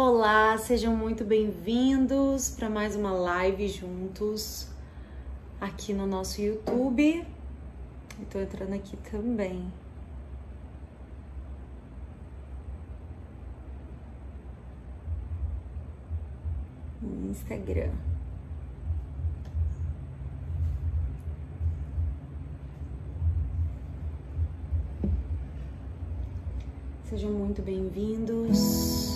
Olá, sejam muito bem-vindos para mais uma live juntos aqui no nosso YouTube. Estou entrando aqui também. No Instagram. Sejam muito bem-vindos.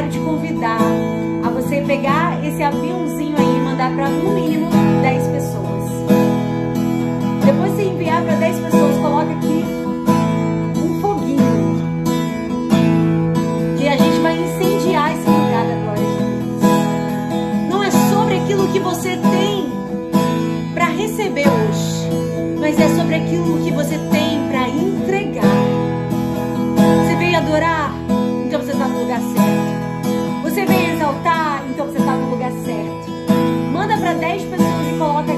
quero te convidar a você pegar esse aviãozinho aí e mandar para no mínimo 10 pessoas. Depois de enviar para 10 pessoas, coloca aqui um foguinho. Que a gente vai incendiar esse lugar da glória de Deus. Não é sobre aquilo que você tem para receber hoje, mas é sobre aquilo que você tem para entregar. Você veio adorar, então você está no lugar certo você vem exaltar, então você está no lugar certo. Manda para 10 pessoas e coloca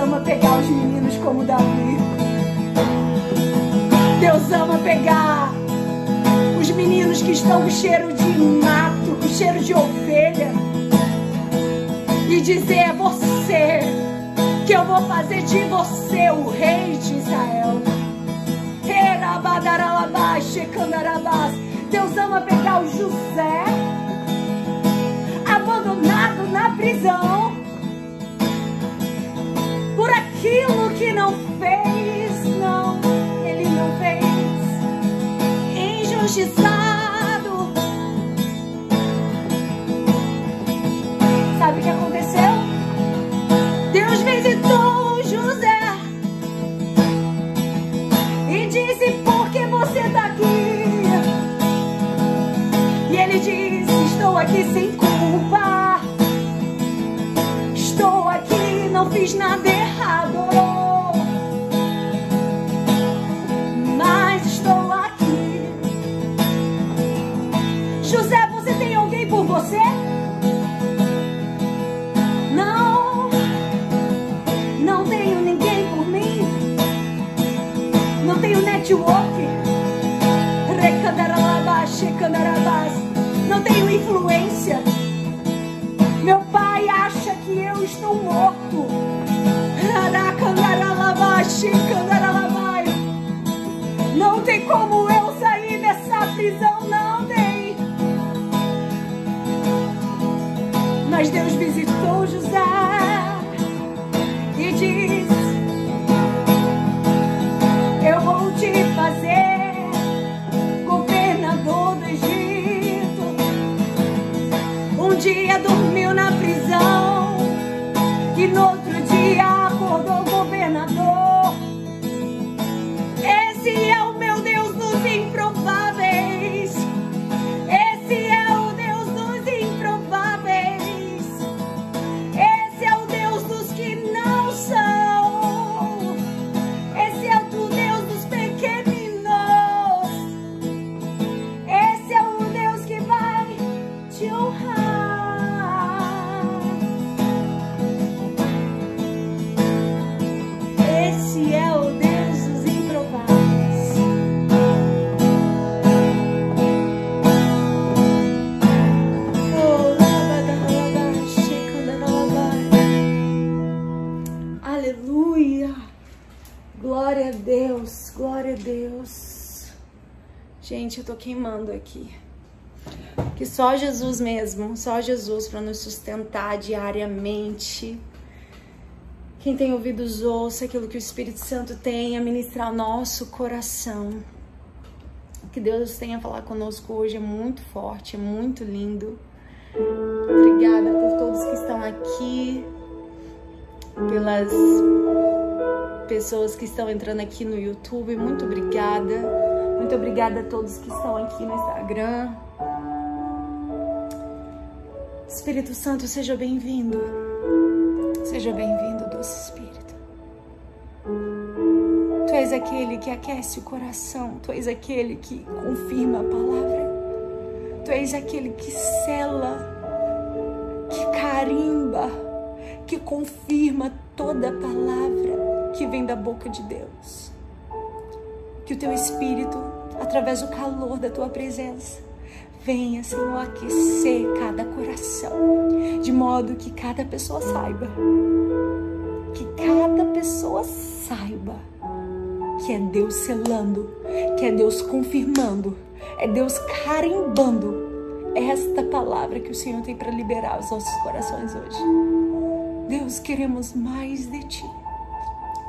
ama pegar os meninos como Davi. Deus ama pegar os meninos que estão com cheiro de mato, com cheiro de ovelha. E dizer: é você que eu vou fazer de você o rei de Israel. Deus ama pegar o José, abandonado na prisão, aquilo que não fez, não, ele não fez, injustiçado. Sabe o que aconteceu? Deus visitou José e disse: Por que você está aqui? E ele disse: Estou aqui sem culpa. Não fiz nada errado. Mas estou aqui. José, você tem alguém por você? Não, não tenho ninguém por mim. Não tenho network. Não tem como tô queimando aqui. Que só Jesus mesmo, só Jesus para nos sustentar diariamente. Quem tem ouvidos, ouça aquilo que o Espírito Santo tem a ministrar ao nosso coração. O que Deus tem a falar conosco hoje é muito forte, é muito lindo. Obrigada por todos que estão aqui, pelas pessoas que estão entrando aqui no YouTube. Muito obrigada. Muito obrigada a todos que estão aqui no Instagram. Espírito Santo, seja bem-vindo. Seja bem-vindo, doce Espírito. Tu és aquele que aquece o coração, tu és aquele que confirma a palavra, tu és aquele que sela, que carimba, que confirma toda a palavra que vem da boca de Deus. Que o teu Espírito, através do calor da tua presença, venha, Senhor, aquecer cada coração, de modo que cada pessoa saiba, que cada pessoa saiba que é Deus selando, que é Deus confirmando, é Deus carimbando esta palavra que o Senhor tem para liberar aos nossos corações hoje. Deus, queremos mais de Ti.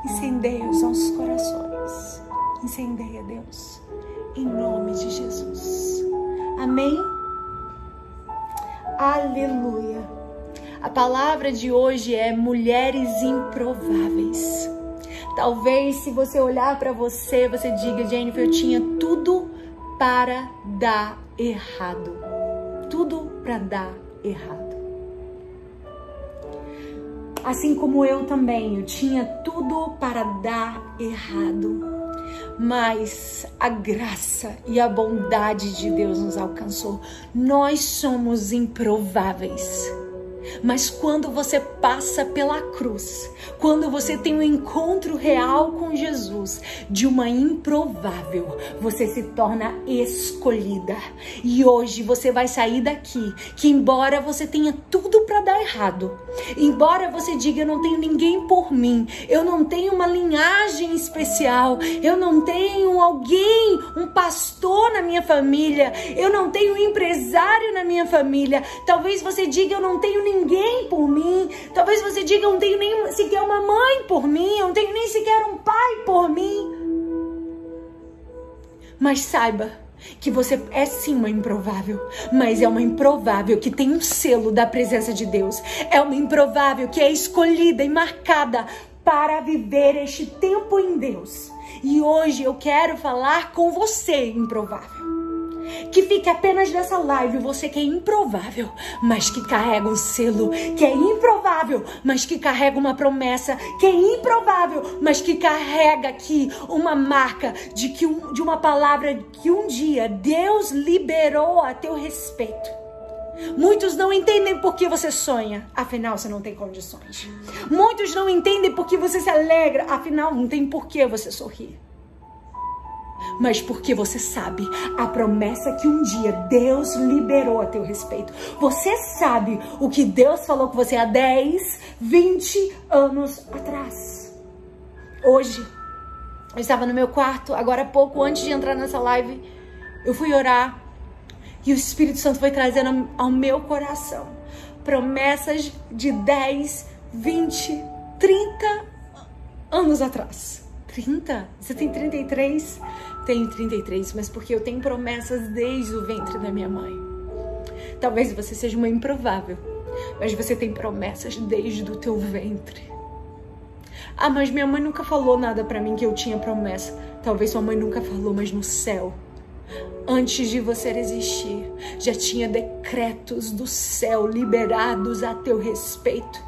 Incendeia os nossos corações. Incendeia, Deus, em nome de Jesus. Amém? Aleluia. A palavra de hoje é mulheres improváveis. Talvez se você olhar para você, você diga, Jennifer, eu tinha tudo para dar errado. Tudo para dar errado. Assim como eu também, eu tinha tudo para dar errado. Mas a graça e a bondade de Deus nos alcançou. Nós somos improváveis. Mas quando você passa pela cruz, quando você tem um encontro real com Jesus, de uma improvável, você se torna escolhida. E hoje você vai sair daqui, que embora você tenha tudo para dar errado, embora você diga eu não tenho ninguém por mim, eu não tenho uma linhagem especial, eu não tenho alguém, um pastor na minha família, eu não tenho um empresário na minha família. Talvez você diga eu não tenho ninguém por mim. Talvez você diga eu não tenho nem sequer uma mãe por mim, eu não tenho nem sequer um pai por mim. Mas saiba que você é sim uma improvável, mas é uma improvável que tem um selo da presença de Deus. É uma improvável que é escolhida e marcada para viver este tempo em Deus. E hoje eu quero falar com você, improvável. Que fique apenas nessa live você que é improvável, mas que carrega um selo, que é improvável, mas que carrega uma promessa, que é improvável, mas que carrega aqui uma marca de que um, de uma palavra que um dia Deus liberou a teu respeito. Muitos não entendem por que você sonha, afinal você não tem condições. Muitos não entendem por que você se alegra, afinal não tem por que você sorrir. Mas porque você sabe a promessa que um dia Deus liberou a teu respeito. Você sabe o que Deus falou com você há 10, 20 anos atrás. Hoje, eu estava no meu quarto, agora há pouco, antes de entrar nessa live, eu fui orar e o Espírito Santo foi trazendo ao meu coração promessas de 10, 20, 30 anos atrás. 30? Você tem 33? Tenho 33, mas porque eu tenho promessas desde o ventre da minha mãe. Talvez você seja uma improvável, mas você tem promessas desde o teu ventre. Ah, mas minha mãe nunca falou nada para mim que eu tinha promessa. Talvez sua mãe nunca falou, mas no céu Antes de você existir, já tinha decretos do céu liberados a teu respeito.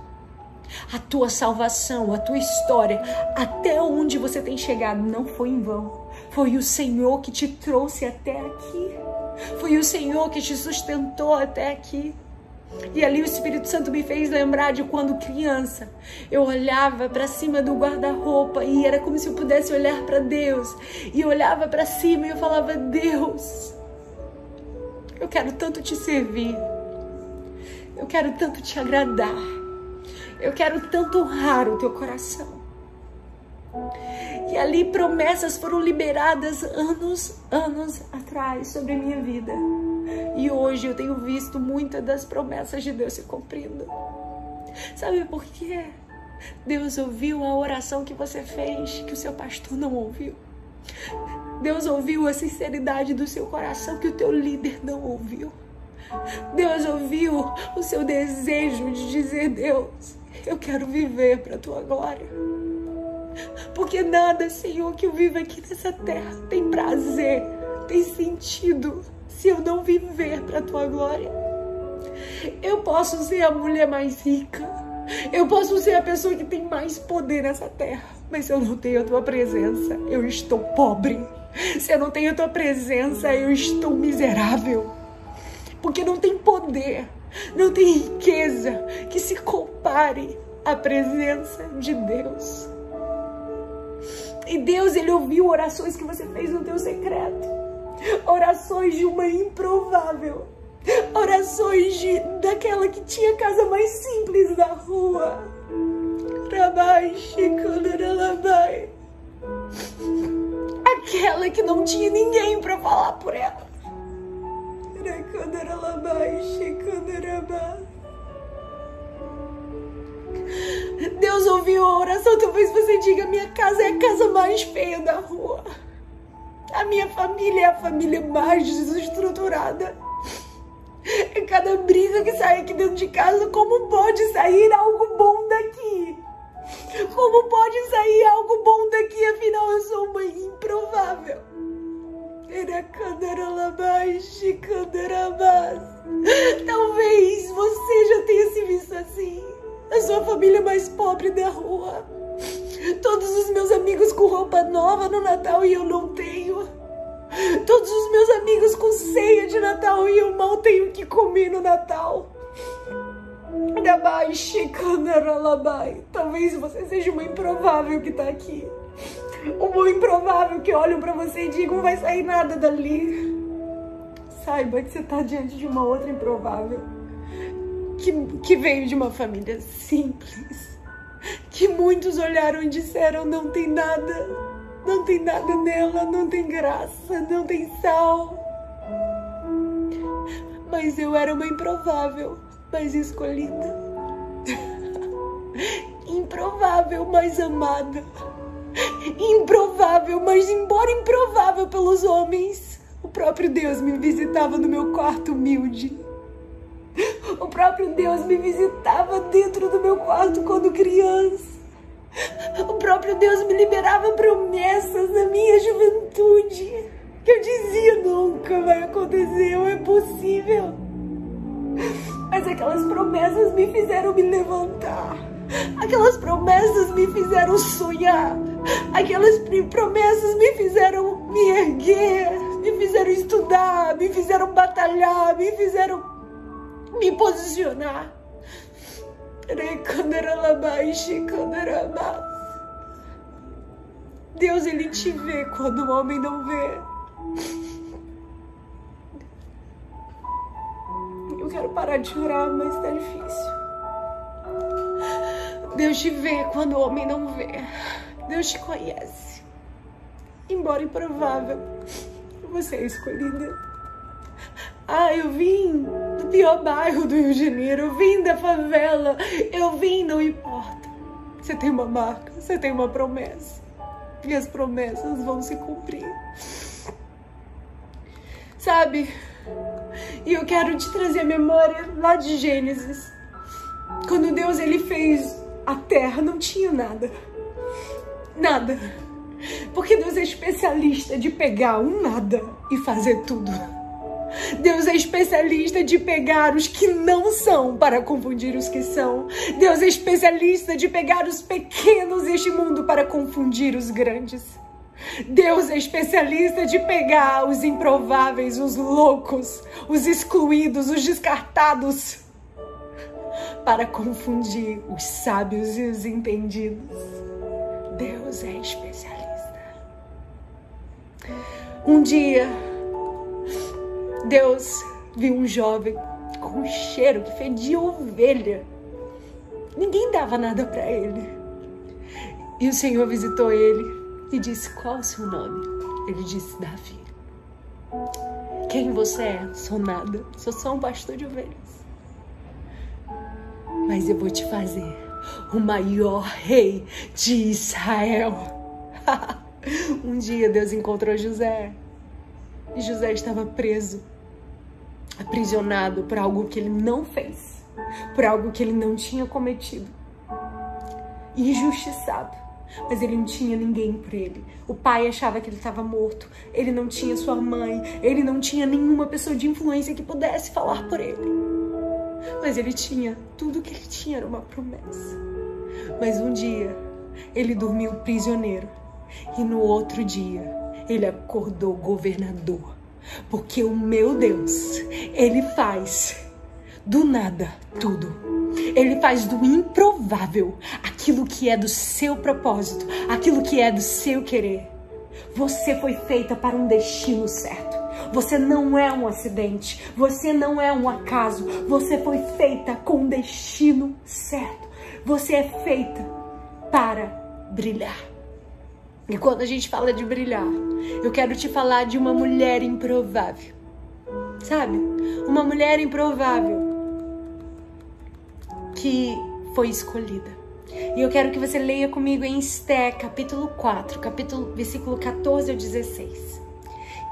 A tua salvação, a tua história, até onde você tem chegado, não foi em vão. Foi o Senhor que te trouxe até aqui. Foi o Senhor que te sustentou até aqui. E ali o Espírito Santo me fez lembrar de quando criança eu olhava para cima do guarda-roupa e era como se eu pudesse olhar para Deus. E eu olhava para cima e eu falava: Deus, eu quero tanto te servir. Eu quero tanto te agradar. Eu quero tanto honrar o teu coração. E ali promessas foram liberadas anos, anos atrás sobre a minha vida. E hoje eu tenho visto muitas das promessas de Deus se cumprindo. Sabe por quê? Deus ouviu a oração que você fez, que o seu pastor não ouviu. Deus ouviu a sinceridade do seu coração que o teu líder não ouviu. Deus ouviu o seu desejo de dizer: Deus, eu quero viver para a tua glória. Porque nada, Senhor, que eu vivo aqui nessa terra tem prazer, tem sentido se eu não viver para a tua glória. Eu posso ser a mulher mais rica, eu posso ser a pessoa que tem mais poder nessa terra, mas se eu não tenho a tua presença, eu estou pobre. Se eu não tenho a tua presença, eu estou miserável. Porque não tem poder, não tem riqueza que se compare à presença de Deus. E Deus, Ele ouviu orações que você fez no teu secreto orações de uma improvável, orações de, daquela que tinha a casa mais simples da rua. Rabai, Chicandaralabai. Aquela que não tinha ninguém para falar por ela. Deus ouviu a oração, talvez você diga: minha casa é a casa mais feia da rua. A minha família é a família mais desestruturada. É cada briga que sai aqui dentro de casa, como pode sair algo bom daqui? Como pode sair algo bom daqui? Afinal, eu sou uma improvável. Talvez você já tenha se visto assim. A sua família mais pobre da rua. Todos os meus amigos com roupa nova no Natal e eu não tenho. Todos os meus amigos com ceia de Natal e eu mal tenho o que comer no Natal. Talvez você seja uma improvável que tá aqui. Uma improvável que olham para você e digam: não vai sair nada dali. Saiba que você tá diante de uma outra improvável. Que, que veio de uma família simples. Que muitos olharam e disseram: não tem nada. Não tem nada nela, não tem graça, não tem sal. Mas eu era uma improvável, mas escolhida. improvável, mas amada. Improvável, mas embora improvável pelos homens, o próprio Deus me visitava no meu quarto humilde. O próprio Deus me visitava dentro do meu quarto quando criança. O próprio Deus me liberava promessas na minha juventude que eu dizia nunca vai acontecer, ou é possível. Mas aquelas promessas me fizeram me levantar. Aquelas promessas me fizeram sonhar. Aquelas promessas me fizeram me erguer, me fizeram estudar, me fizeram batalhar, me fizeram me posicionar. Deus, ele te vê quando o homem não vê. Eu quero parar de chorar, mas tá difícil. Deus te vê quando o homem não vê. Deus te conhece. Embora improvável, você é escolhida. Ah, eu vim pior bairro do Rio de Janeiro, vim da favela, eu vim, não importa. Você tem uma marca, você tem uma promessa. E as promessas vão se cumprir. Sabe? E eu quero te trazer a memória lá de Gênesis. Quando Deus ele fez a terra, não tinha nada. Nada. Porque Deus é especialista de pegar um nada e fazer tudo. Deus é especialista de pegar os que não são para confundir os que são. Deus é especialista de pegar os pequenos deste mundo para confundir os grandes. Deus é especialista de pegar os improváveis, os loucos, os excluídos, os descartados, para confundir os sábios e os entendidos. Deus é especialista. Um dia, Deus viu um jovem com um cheiro que fedia ovelha. Ninguém dava nada para ele. E o Senhor visitou ele e disse: Qual o seu nome? Ele disse: Davi. Quem você é? Sou nada, sou só um pastor de ovelhas. Mas eu vou te fazer o maior rei de Israel. um dia Deus encontrou José e José estava preso, aprisionado por algo que ele não fez, por algo que ele não tinha cometido, injustiçado mas ele não tinha ninguém por ele. O pai achava que ele estava morto, ele não tinha sua mãe, ele não tinha nenhuma pessoa de influência que pudesse falar por ele. Mas ele tinha, tudo que ele tinha era uma promessa. Mas um dia ele dormiu prisioneiro e no outro dia ele acordou governador. Porque o meu Deus, ele faz do nada tudo. Ele faz do improvável aquilo que é do seu propósito, aquilo que é do seu querer. Você foi feita para um destino certo. Você não é um acidente, você não é um acaso, você foi feita com um destino certo. Você é feita para brilhar. E quando a gente fala de brilhar, eu quero te falar de uma mulher improvável. Sabe? Uma mulher improvável que foi escolhida. E eu quero que você leia comigo em Esté, capítulo 4, capítulo, versículo 14 ao 16,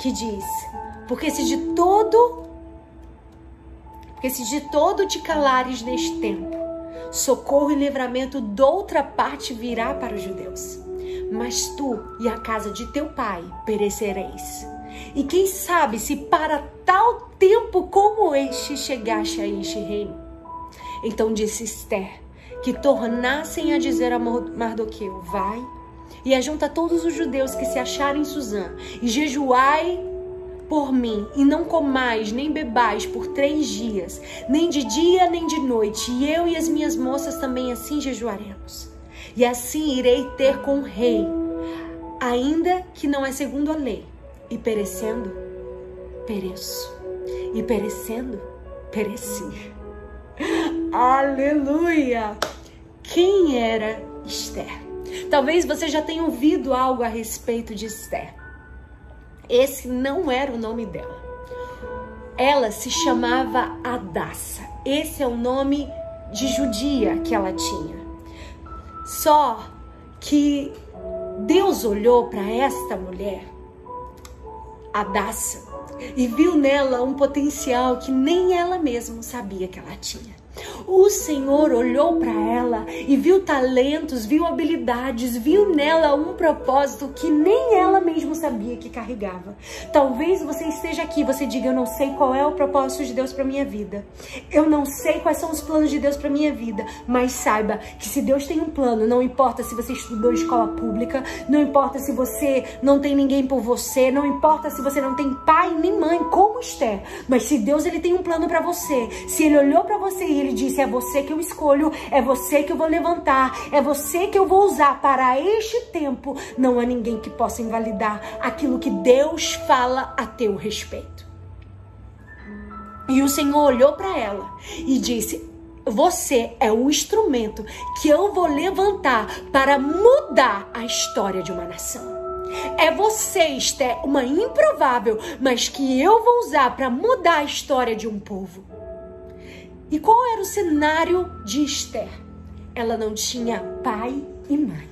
que diz: Porque se de todo porque se de todo te calares neste tempo, socorro e livramento doutra parte virá para os judeus. Mas tu e a casa de teu pai perecereis. E quem sabe se para tal tempo como este chegaste a este reino. Então disse Esther que tornassem a dizer a Mardoqueu: Vai e ajunta todos os judeus que se acharem em Suzã e jejuai por mim, e não comais nem bebais por três dias, nem de dia nem de noite, e eu e as minhas moças também assim jejuaremos. E assim irei ter com o rei, ainda que não é segundo a lei, e perecendo, pereço, e perecendo, pereci. Aleluia! Quem era Esther? Talvez você já tenha ouvido algo a respeito de Esther. Esse não era o nome dela. Ela se chamava Adassa. Esse é o nome de judia que ela tinha. Só que Deus olhou para esta mulher, Adassa, e viu nela um potencial que nem ela mesma sabia que ela tinha. O Senhor olhou para ela e viu talentos, viu habilidades, viu nela um propósito que nem ela mesma sabia que carregava. Talvez você esteja aqui, você diga: Eu não sei qual é o propósito de Deus para minha vida. Eu não sei quais são os planos de Deus para minha vida. Mas saiba que se Deus tem um plano, não importa se você estudou escola pública, não importa se você não tem ninguém por você, não importa se você não tem pai nem mãe, como Esther. Mas se Deus ele tem um plano para você, se ele olhou para você e ele disse: É você que eu escolho, é você que eu vou levantar, é você que eu vou usar para este tempo. Não há ninguém que possa invalidar aquilo que Deus fala a teu respeito. E o Senhor olhou para ela e disse: Você é o instrumento que eu vou levantar para mudar a história de uma nação. É você, Esther, uma improvável, mas que eu vou usar para mudar a história de um povo. E qual era o cenário de Esther? Ela não tinha pai e mãe.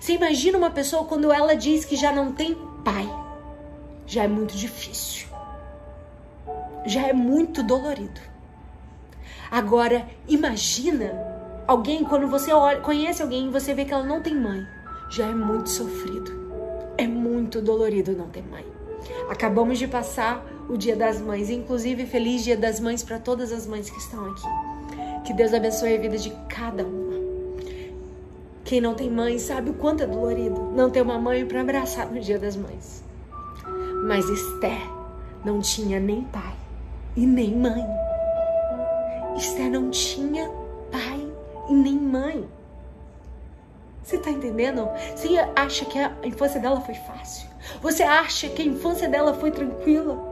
Você imagina uma pessoa quando ela diz que já não tem pai? Já é muito difícil. Já é muito dolorido. Agora, imagina alguém quando você olha, conhece alguém e você vê que ela não tem mãe. Já é muito sofrido. É muito dolorido não ter mãe. Acabamos de passar o Dia das Mães, inclusive feliz Dia das Mães para todas as mães que estão aqui. Que Deus abençoe a vida de cada uma. Quem não tem mãe sabe o quanto é dolorido não ter uma mãe para abraçar no Dia das Mães. Mas Esther não tinha nem pai e nem mãe. Esther não tinha pai e nem mãe. Você tá entendendo? Você acha que a infância dela foi fácil? Você acha que a infância dela foi tranquila?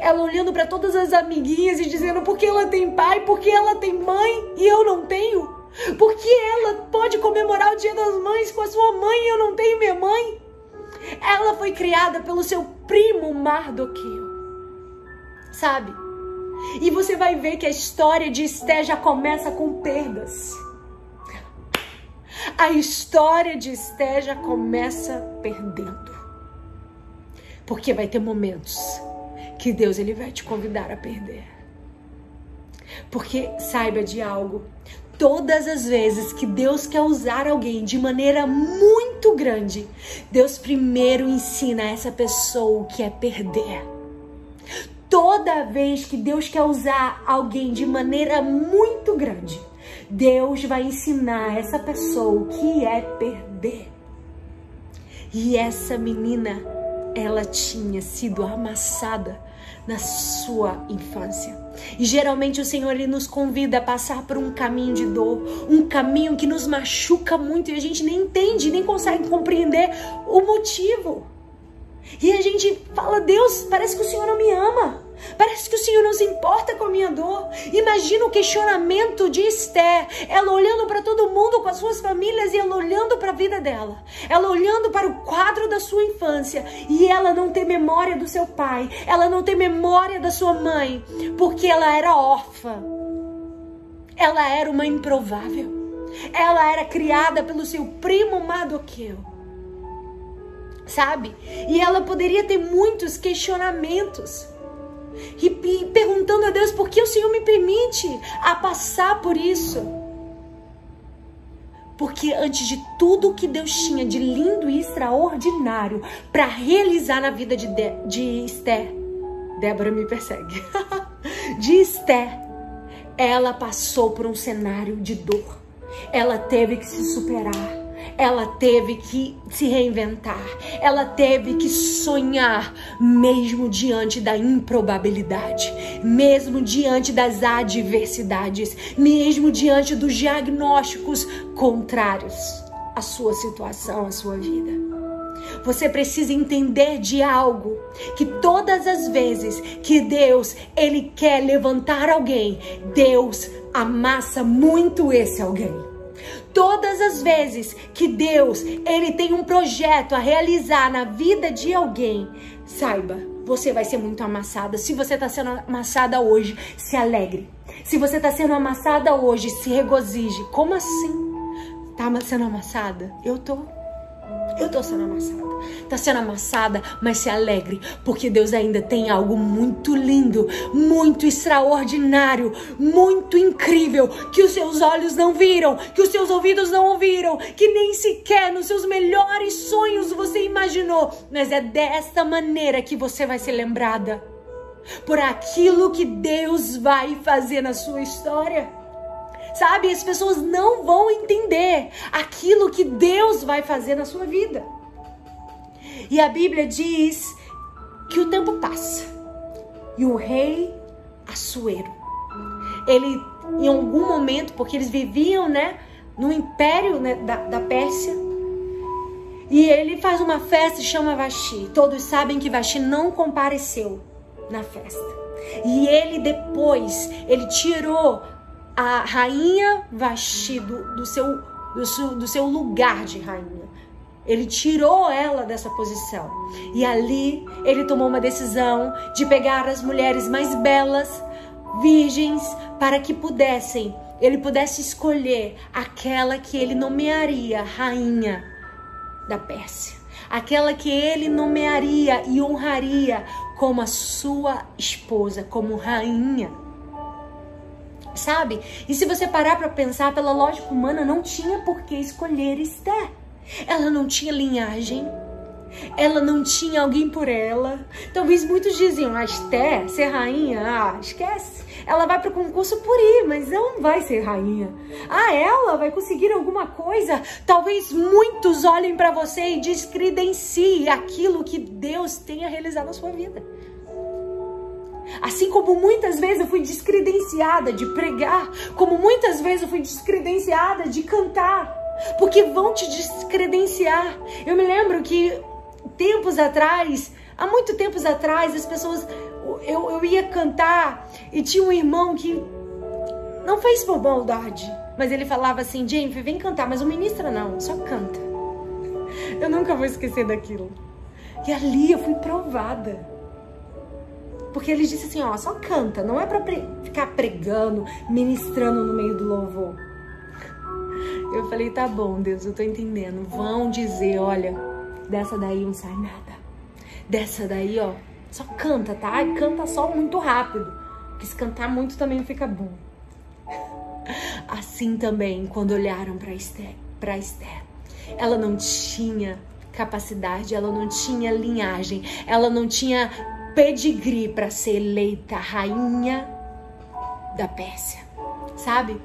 Ela olhando para todas as amiguinhas e dizendo por que ela tem pai, por que ela tem mãe e eu não tenho? Por que ela pode comemorar o Dia das Mães com a sua mãe e eu não tenho minha mãe? Ela foi criada pelo seu primo Mardoqueu. Sabe? E você vai ver que a história de Esté já começa com perdas. A história de Esté já começa perdendo. Porque vai ter momentos que Deus ele vai te convidar a perder. Porque saiba de algo, todas as vezes que Deus quer usar alguém de maneira muito grande, Deus primeiro ensina essa pessoa o que é perder. Toda vez que Deus quer usar alguém de maneira muito grande, Deus vai ensinar essa pessoa o que é perder. E essa menina, ela tinha sido amassada na sua infância. E geralmente o Senhor ele nos convida a passar por um caminho de dor, um caminho que nos machuca muito e a gente nem entende, nem consegue compreender o motivo. E a gente fala: Deus, parece que o Senhor não me ama. Parece que o Senhor não se importa com a minha dor. Imagina o questionamento de Esther. Ela olhando para todo mundo com as suas famílias e ela olhando para a vida dela. Ela olhando para o quadro da sua infância e ela não tem memória do seu pai. Ela não tem memória da sua mãe, porque ela era órfã. Ela era uma improvável. Ela era criada pelo seu primo Mardoqueu. Sabe? E ela poderia ter muitos questionamentos e, perguntando a Deus por que o Senhor me permite a passar por isso. Porque antes de tudo que Deus tinha de lindo e extraordinário para realizar na vida de, de, de Esther, Débora me persegue. de Esther, ela passou por um cenário de dor. Ela teve que se superar. Ela teve que se reinventar, ela teve que sonhar, mesmo diante da improbabilidade, mesmo diante das adversidades, mesmo diante dos diagnósticos contrários à sua situação, à sua vida. Você precisa entender de algo que todas as vezes que Deus ele quer levantar alguém, Deus amassa muito esse alguém. Todas as vezes que Deus ele tem um projeto a realizar na vida de alguém, saiba, você vai ser muito amassada. Se você está sendo amassada hoje, se alegre. Se você está sendo amassada hoje, se regozije. Como assim? Tá sendo amassada? Eu tô. Eu tô sendo amassada. Tá sendo amassada, mas se alegre, porque Deus ainda tem algo muito lindo, muito extraordinário, muito incrível que os seus olhos não viram, que os seus ouvidos não ouviram, que nem sequer nos seus melhores sonhos você imaginou. Mas é desta maneira que você vai ser lembrada por aquilo que Deus vai fazer na sua história. Sabe, as pessoas não vão entender aquilo que Deus vai fazer na sua vida. E a Bíblia diz que o tempo passa e o rei Assuero, ele em algum momento, porque eles viviam, né, no império né, da, da Pérsia, e ele faz uma festa e chama Vaxi. Todos sabem que Vaxi não compareceu na festa. E ele depois, ele tirou a rainha Vasti do, do, seu, do, seu, do seu lugar de rainha. Ele tirou ela dessa posição. E ali ele tomou uma decisão de pegar as mulheres mais belas, virgens, para que pudessem, ele pudesse escolher aquela que ele nomearia rainha da Pérsia. Aquela que ele nomearia e honraria como a sua esposa, como rainha sabe? E se você parar para pensar pela lógica humana, não tinha por que escolher Esther. Ela não tinha linhagem, ela não tinha alguém por ela. Talvez muitos diziam, ah, Esther, ser rainha, ah, esquece. Ela vai para o concurso por ir, mas não vai ser rainha. Ah, ela vai conseguir alguma coisa? Talvez muitos olhem para você e descredenciem aquilo que Deus tenha realizado na sua vida. Assim como muitas vezes eu fui descredenciada de pregar, como muitas vezes eu fui descredenciada de cantar, porque vão te descredenciar. Eu me lembro que tempos atrás, há muito tempos atrás, as pessoas, eu, eu ia cantar e tinha um irmão que não fez por maldade, mas ele falava assim: Jennifer, vem cantar, mas o ministra não, só canta. Eu nunca vou esquecer daquilo. E ali eu fui provada. Porque ele disse assim, ó, só canta, não é para pre ficar pregando, ministrando no meio do louvor. Eu falei, tá bom, Deus, eu tô entendendo. Vão dizer, olha, dessa daí não sai nada. Dessa daí, ó, só canta, tá? E canta só muito rápido. Porque se cantar muito também fica bom. Assim também, quando olharam para Esther, para Esther, ela não tinha capacidade, ela não tinha linhagem, ela não tinha pedigree para ser eleita rainha da Pérsia, sabe?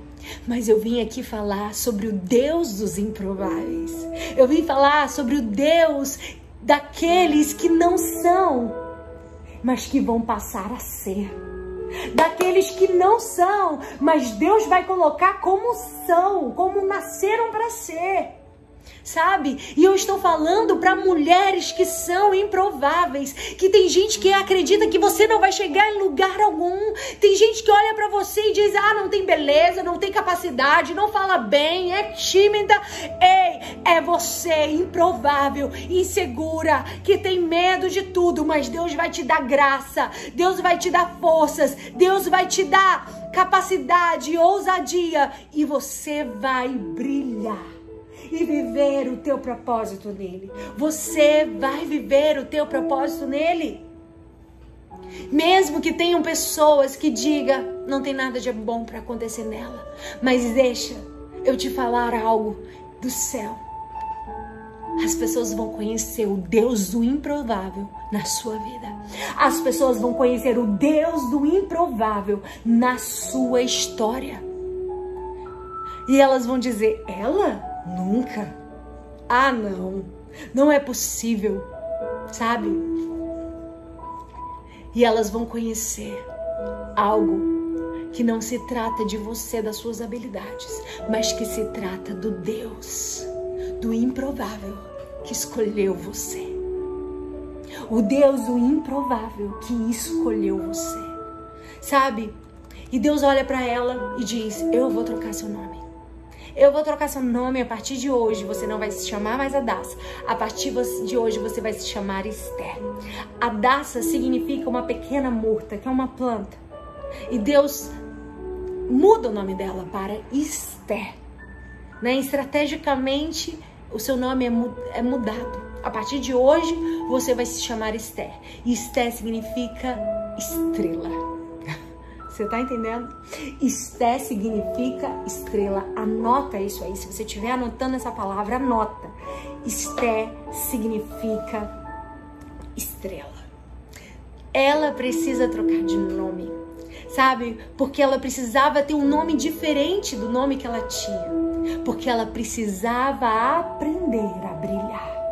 Mas eu vim aqui falar sobre o Deus dos improváveis. Eu vim falar sobre o Deus daqueles que não são, mas que vão passar a ser. Daqueles que não são, mas Deus vai colocar como são, como nasceram para ser sabe? E eu estou falando para mulheres que são improváveis, que tem gente que acredita que você não vai chegar em lugar algum. Tem gente que olha para você e diz: "Ah, não tem beleza, não tem capacidade, não fala bem, é tímida". Ei, é você improvável, insegura, que tem medo de tudo, mas Deus vai te dar graça, Deus vai te dar forças, Deus vai te dar capacidade, ousadia e você vai brilhar e viver o teu propósito nele. Você vai viver o teu propósito nele. Mesmo que tenham pessoas que digam, não tem nada de bom para acontecer nela, mas deixa eu te falar algo do céu. As pessoas vão conhecer o Deus do improvável na sua vida. As pessoas vão conhecer o Deus do improvável na sua história. E elas vão dizer: ela? Nunca. Ah, não. Não é possível. Sabe? E elas vão conhecer algo que não se trata de você, das suas habilidades, mas que se trata do Deus, do improvável que escolheu você. O Deus do improvável que escolheu você. Sabe? E Deus olha para ela e diz: Eu vou trocar seu nome. Eu vou trocar seu nome a partir de hoje. Você não vai se chamar mais Adassa. A partir de hoje você vai se chamar Esther. Adassa significa uma pequena murta, que é uma planta. E Deus muda o nome dela para Esther. Né? Estrategicamente, o seu nome é, é mudado. A partir de hoje, você vai se chamar Esther. E Esther significa estrela. Você tá entendendo? Esté significa estrela. Anota isso aí. Se você estiver anotando essa palavra, anota. Esté significa estrela. Ela precisa trocar de nome, sabe? Porque ela precisava ter um nome diferente do nome que ela tinha. Porque ela precisava aprender a brilhar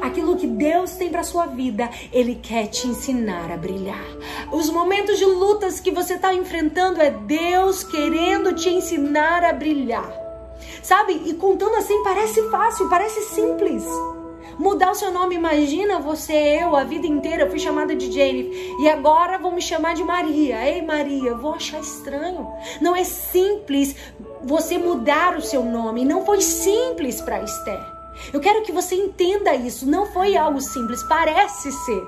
aquilo que Deus tem para sua vida, Ele quer te ensinar a brilhar. Os momentos de lutas que você está enfrentando é Deus querendo te ensinar a brilhar. Sabe? E contando assim parece fácil, parece simples. Mudar o seu nome, imagina você, eu, a vida inteira fui chamada de Jane e agora vão me chamar de Maria. Ei, Maria, eu vou achar estranho. Não é simples você mudar o seu nome, não foi simples para Esther. Eu quero que você entenda isso. Não foi algo simples, parece ser.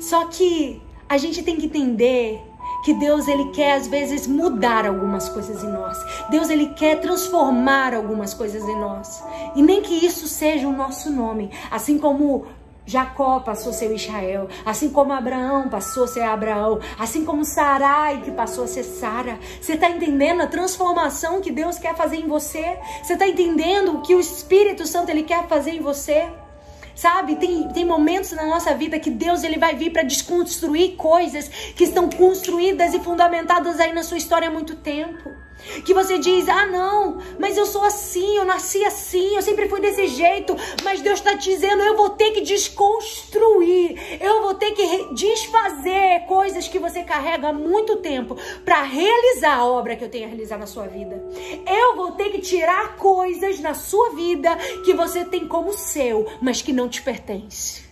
Só que a gente tem que entender que Deus ele quer às vezes mudar algumas coisas em nós. Deus ele quer transformar algumas coisas em nós. E nem que isso seja o nosso nome, assim como Jacó passou a ser Israel, assim como Abraão passou a ser Abraão, assim como Sarai que passou a ser Sara. Você está entendendo a transformação que Deus quer fazer em você? Você está entendendo o que o Espírito Santo ele quer fazer em você? Sabe, tem, tem momentos na nossa vida que Deus ele vai vir para desconstruir coisas que estão construídas e fundamentadas aí na sua história há muito tempo. Que você diz, ah não, mas eu sou assim, eu nasci assim, eu sempre fui desse jeito. Mas Deus está dizendo, eu vou ter que desconstruir, eu vou ter que desfazer coisas que você carrega há muito tempo para realizar a obra que eu tenho a realizar na sua vida. Eu vou ter que tirar coisas na sua vida que você tem como seu, mas que não te pertence.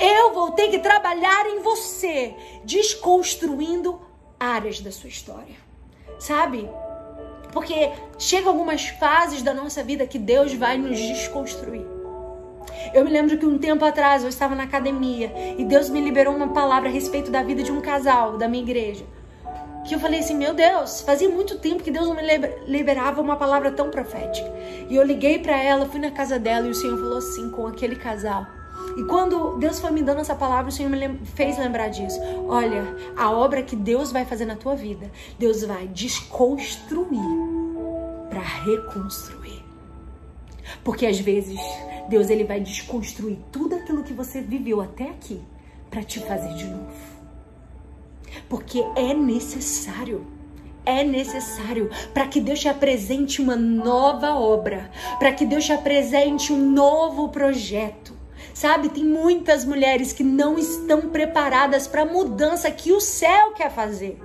Eu vou ter que trabalhar em você, desconstruindo áreas da sua história sabe? Porque chega algumas fases da nossa vida que Deus vai nos desconstruir. Eu me lembro que um tempo atrás eu estava na academia e Deus me liberou uma palavra a respeito da vida de um casal da minha igreja. Que eu falei assim, meu Deus, fazia muito tempo que Deus não me liberava uma palavra tão profética. E eu liguei para ela, fui na casa dela e o Senhor falou assim com aquele casal: e quando Deus foi me dando essa palavra, o Senhor me fez lembrar disso. Olha, a obra que Deus vai fazer na tua vida, Deus vai desconstruir para reconstruir. Porque às vezes Deus ele vai desconstruir tudo aquilo que você viveu até aqui para te fazer de novo. Porque é necessário é necessário para que Deus te apresente uma nova obra, para que Deus te apresente um novo projeto. Sabe, tem muitas mulheres que não estão preparadas para a mudança que o céu quer fazer.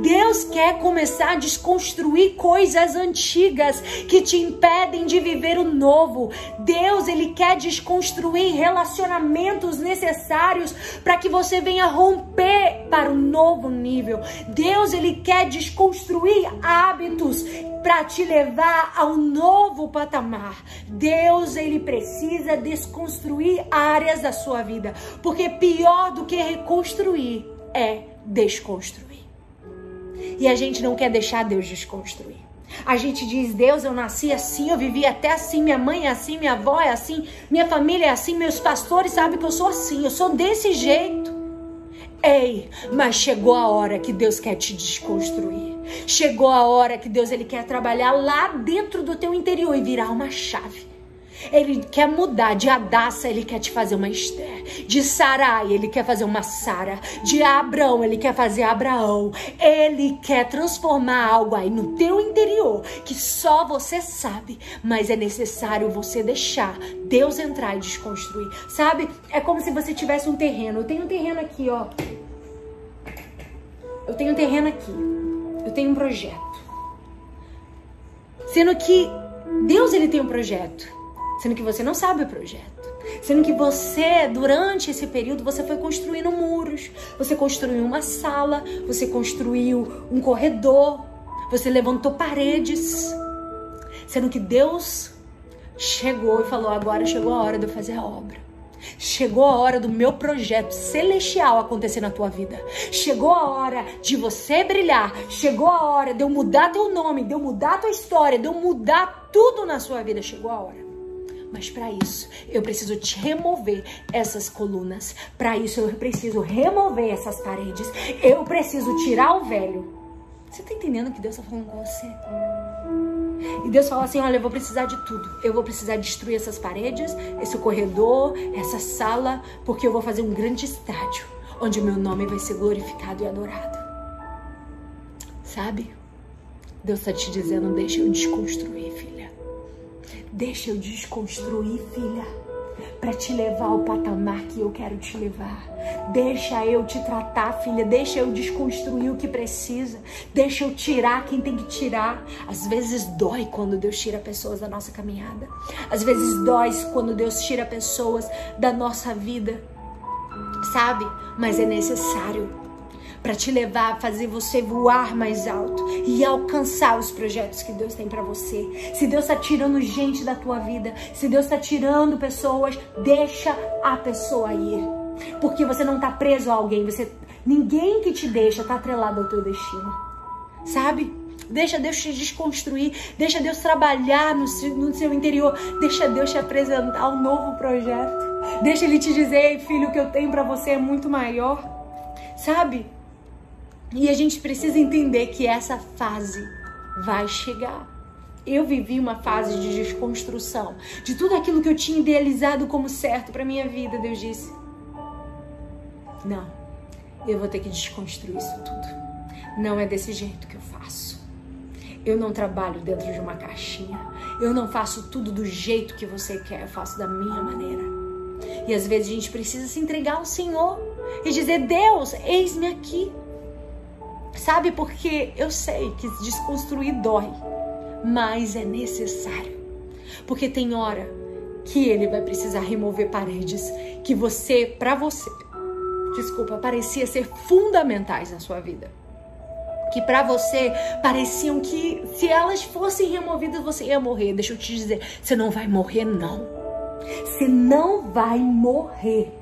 Deus quer começar a desconstruir coisas antigas que te impedem de viver o novo. Deus, ele quer desconstruir relacionamentos necessários para que você venha romper para o novo nível. Deus, ele quer desconstruir hábitos para te levar ao novo patamar. Deus, ele precisa desconstruir áreas da sua vida, porque pior do que reconstruir é desconstruir. E a gente não quer deixar Deus desconstruir. A gente diz, Deus, eu nasci assim, eu vivi até assim, minha mãe é assim, minha avó é assim, minha família é assim, meus pastores sabem que eu sou assim, eu sou desse jeito. Ei, mas chegou a hora que Deus quer te desconstruir. Chegou a hora que Deus ele quer trabalhar lá dentro do teu interior e virar uma chave. Ele quer mudar de Adassa, ele quer te fazer uma Esther. De Sarai, ele quer fazer uma Sara. De Abraão, ele quer fazer Abraão. Ele quer transformar algo aí no teu interior que só você sabe, mas é necessário você deixar Deus entrar e desconstruir. Sabe? É como se você tivesse um terreno. Eu tenho um terreno aqui, ó. Eu tenho um terreno aqui. Eu tenho um projeto. Sendo que Deus ele tem um projeto, sendo que você não sabe o projeto. Sendo que você, durante esse período, você foi construindo muros, você construiu uma sala, você construiu um corredor, você levantou paredes. Sendo que Deus chegou e falou: agora chegou a hora de eu fazer a obra. Chegou a hora do meu projeto celestial acontecer na tua vida. Chegou a hora de você brilhar. Chegou a hora de eu mudar teu nome, de eu mudar tua história, de eu mudar tudo na sua vida. Chegou a hora. Mas para isso, eu preciso te remover essas colunas. Para isso, eu preciso remover essas paredes. Eu preciso tirar o velho. Você tá entendendo o que Deus tá falando com você? E Deus fala assim: Olha, eu vou precisar de tudo. Eu vou precisar destruir essas paredes, esse corredor, essa sala, porque eu vou fazer um grande estádio onde o meu nome vai ser glorificado e adorado. Sabe? Deus está te dizendo: Deixa eu desconstruir, filha. Deixa eu desconstruir, filha para te levar ao patamar que eu quero te levar. Deixa eu te tratar, filha. Deixa eu desconstruir o que precisa. Deixa eu tirar quem tem que tirar. Às vezes dói quando Deus tira pessoas da nossa caminhada. Às vezes dói quando Deus tira pessoas da nossa vida. Sabe? Mas é necessário para te levar a fazer você voar mais alto e alcançar os projetos que Deus tem para você. Se Deus está tirando gente da tua vida, se Deus está tirando pessoas, deixa a pessoa ir. Porque você não está preso a alguém, você ninguém que te deixa está atrelado ao teu destino. Sabe? Deixa Deus te desconstruir, deixa Deus trabalhar no seu, no seu interior, deixa Deus te apresentar um novo projeto. Deixa ele te dizer, filho, o que eu tenho para você é muito maior. Sabe? E a gente precisa entender que essa fase vai chegar. Eu vivi uma fase de desconstrução de tudo aquilo que eu tinha idealizado como certo para minha vida. Deus disse: Não, eu vou ter que desconstruir isso tudo. Não é desse jeito que eu faço. Eu não trabalho dentro de uma caixinha. Eu não faço tudo do jeito que você quer. Eu faço da minha maneira. E às vezes a gente precisa se entregar ao Senhor e dizer: Deus, eis-me aqui. Sabe porque eu sei que desconstruir dói, mas é necessário. Porque tem hora que ele vai precisar remover paredes que você, para você, desculpa, parecia ser fundamentais na sua vida. Que para você pareciam que se elas fossem removidas você ia morrer. Deixa eu te dizer, você não vai morrer não. Você não vai morrer.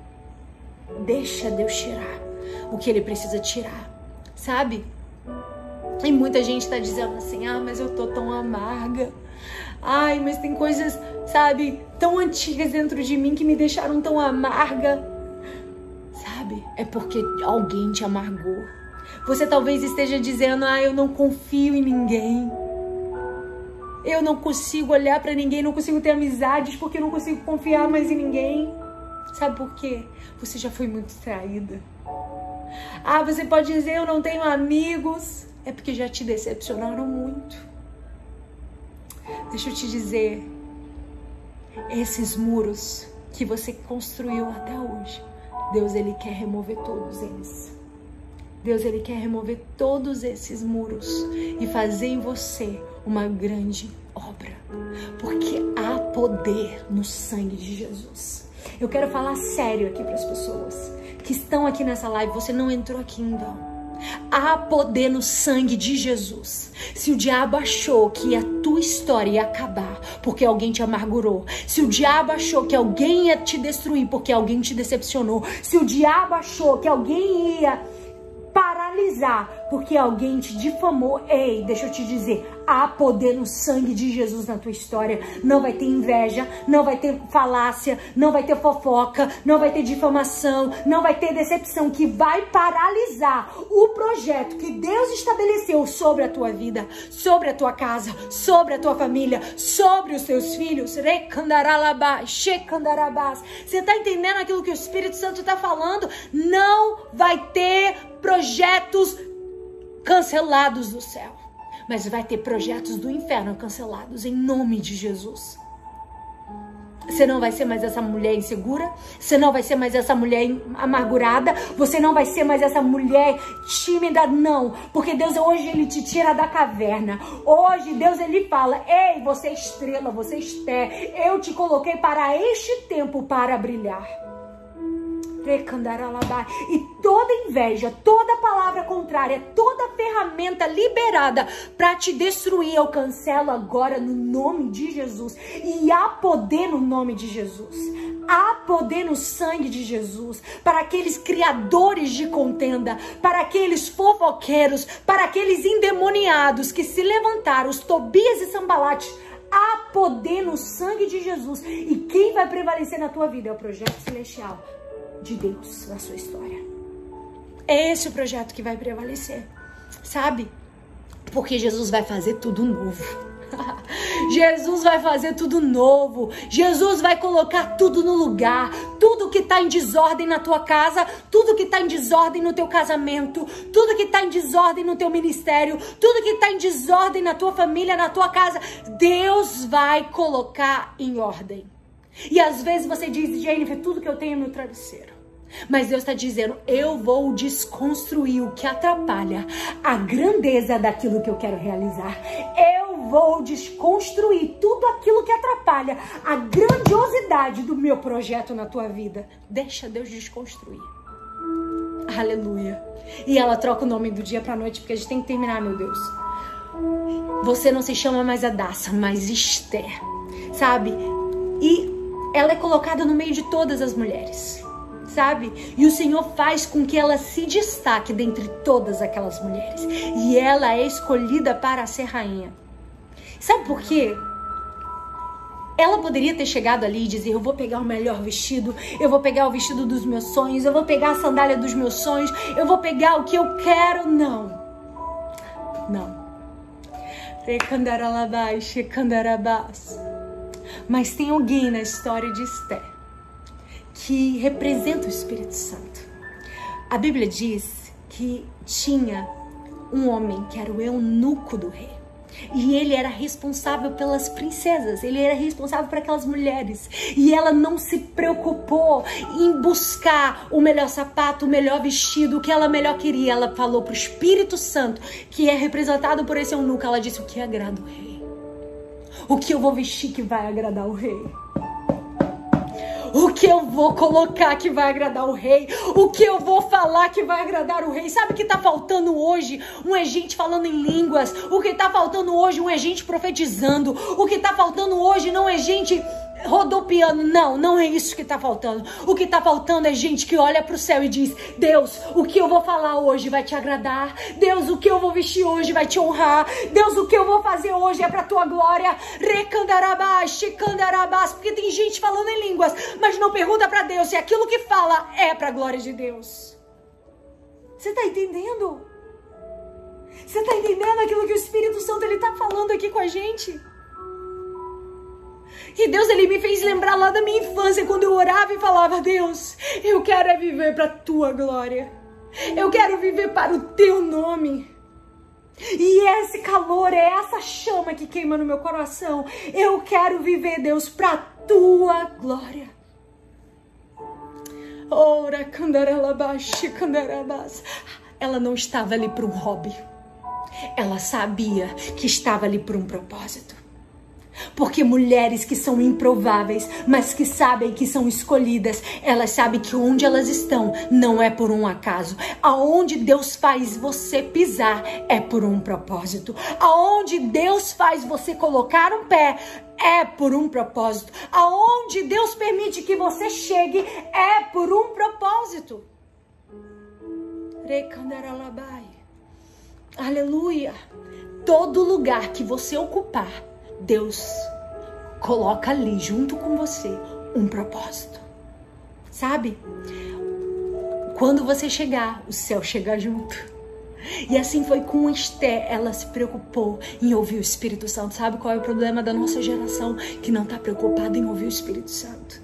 Deixa Deus tirar o que ele precisa tirar sabe? E muita gente está dizendo assim: ah, mas eu tô tão amarga. Ai, mas tem coisas, sabe, tão antigas dentro de mim que me deixaram tão amarga. Sabe? É porque alguém te amargou. Você talvez esteja dizendo: ah, eu não confio em ninguém. Eu não consigo olhar para ninguém, não consigo ter amizades porque eu não consigo confiar mais em ninguém. Sabe por quê? Você já foi muito traída. Ah, você pode dizer eu não tenho amigos. É porque já te decepcionaram muito. Deixa eu te dizer, esses muros que você construiu até hoje, Deus ele quer remover todos eles. Deus ele quer remover todos esses muros e fazer em você uma grande obra, porque há poder no sangue de Jesus. Eu quero falar sério aqui para as pessoas que estão aqui nessa live, você não entrou aqui ainda. Há poder no sangue de Jesus. Se o diabo achou que a tua história ia acabar porque alguém te amargurou, se o diabo achou que alguém ia te destruir porque alguém te decepcionou, se o diabo achou que alguém ia paralisar porque alguém te difamou. Ei, deixa eu te dizer, há poder no sangue de Jesus na tua história. Não vai ter inveja, não vai ter falácia, não vai ter fofoca, não vai ter difamação, não vai ter decepção que vai paralisar o projeto que Deus estabeleceu sobre a tua vida, sobre a tua casa, sobre a tua família, sobre os teus filhos. Você está entendendo aquilo que o Espírito Santo está falando? Não vai ter projetos cancelados do céu, mas vai ter projetos do inferno cancelados em nome de Jesus. Você não vai ser mais essa mulher insegura, você não vai ser mais essa mulher amargurada, você não vai ser mais essa mulher tímida, não. Porque Deus hoje ele te tira da caverna. Hoje Deus ele fala: "Ei, você é estrela, você é Esté, eu te coloquei para este tempo para brilhar." E toda inveja, toda palavra contrária, toda ferramenta liberada para te destruir, eu cancelo agora no nome de Jesus. E há poder no nome de Jesus. Há poder no sangue de Jesus para aqueles criadores de contenda, para aqueles fofoqueiros, para aqueles endemoniados que se levantaram, os Tobias e Sambalate. Há poder no sangue de Jesus. E quem vai prevalecer na tua vida é o projeto celestial de Deus na sua história. É esse o projeto que vai prevalecer, sabe? Porque Jesus vai fazer tudo novo. Jesus vai fazer tudo novo. Jesus vai colocar tudo no lugar. Tudo que está em desordem na tua casa, tudo que está em desordem no teu casamento, tudo que está em desordem no teu ministério, tudo que está em desordem na tua família, na tua casa, Deus vai colocar em ordem. E às vezes você diz, Jennifer, tudo que eu tenho é no travesseiro. Mas Deus está dizendo: eu vou desconstruir o que atrapalha a grandeza daquilo que eu quero realizar. Eu vou desconstruir tudo aquilo que atrapalha a grandiosidade do meu projeto na tua vida. Deixa Deus desconstruir. Aleluia. E ela troca o nome do dia para noite porque a gente tem que terminar, meu Deus. Você não se chama mais Adassa, mas Esther, sabe? E ela é colocada no meio de todas as mulheres sabe? E o Senhor faz com que ela se destaque dentre todas aquelas mulheres. E ela é escolhida para ser rainha. Sabe por quê? Ela poderia ter chegado ali e dizer: Eu vou pegar o melhor vestido, eu vou pegar o vestido dos meus sonhos, eu vou pegar a sandália dos meus sonhos, eu vou pegar o que eu quero. Não. Não. Mas tem alguém na história de Esther que representa o Espírito Santo. A Bíblia diz que tinha um homem que era o eunuco do rei. E ele era responsável pelas princesas, ele era responsável por aquelas mulheres. E ela não se preocupou em buscar o melhor sapato, o melhor vestido, o que ela melhor queria. Ela falou para o Espírito Santo, que é representado por esse eunuco. Ela disse: O que agrada o rei? O que eu vou vestir que vai agradar o rei? O que eu vou colocar que vai agradar o rei, o que eu vou falar que vai agradar o rei. Sabe o que está faltando hoje? Um é gente falando em línguas, o que está faltando hoje um é gente profetizando, o que está faltando hoje não é gente rodopiando. Não, não é isso que está faltando. O que está faltando é gente que olha para o céu e diz: Deus, o que eu vou falar hoje vai te agradar. Deus, o que eu vou vestir hoje vai te honrar. Deus, o que eu vou fazer hoje é para tua glória. Recandarabás, chicandarabás. Porque tem gente falando em línguas, mas não pergunta para Deus se aquilo que fala é para a glória de Deus. Você está entendendo? Você está entendendo aquilo que o Espírito Santo ele está falando aqui com a gente? E Deus, ele me fez lembrar lá da minha infância, quando eu orava e falava: Deus, eu quero é viver para a tua glória. Eu quero viver para o teu nome. E esse calor, é essa chama que queima no meu coração. Eu quero viver, Deus, para a tua glória. Ora, Ela não estava ali para um hobby. Ela sabia que estava ali por um propósito. Porque mulheres que são improváveis, mas que sabem que são escolhidas, elas sabem que onde elas estão não é por um acaso. Aonde Deus faz você pisar é por um propósito. Aonde Deus faz você colocar um pé é por um propósito. Aonde Deus permite que você chegue é por um propósito. Aleluia. Todo lugar que você ocupar, Deus coloca ali junto com você um propósito. Sabe? Quando você chegar, o céu chega junto. E assim foi com Esther, ela se preocupou em ouvir o Espírito Santo. Sabe qual é o problema da nossa geração? Que não está preocupada em ouvir o Espírito Santo.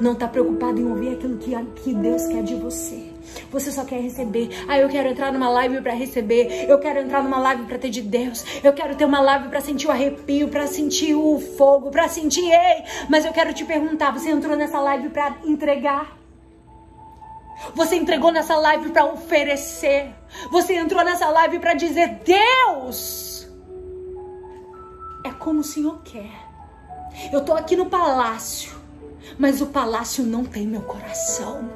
Não está preocupada em ouvir aquilo que, que Deus quer de você. Você só quer receber. Ah, eu quero entrar numa live para receber. Eu quero entrar numa live para ter de Deus. Eu quero ter uma live para sentir o arrepio, para sentir o fogo, para sentir, ei, mas eu quero te perguntar, você entrou nessa live para entregar? Você entregou nessa live para oferecer? Você entrou nessa live para dizer: "Deus, é como o Senhor quer. Eu tô aqui no palácio mas o palácio não tem meu coração.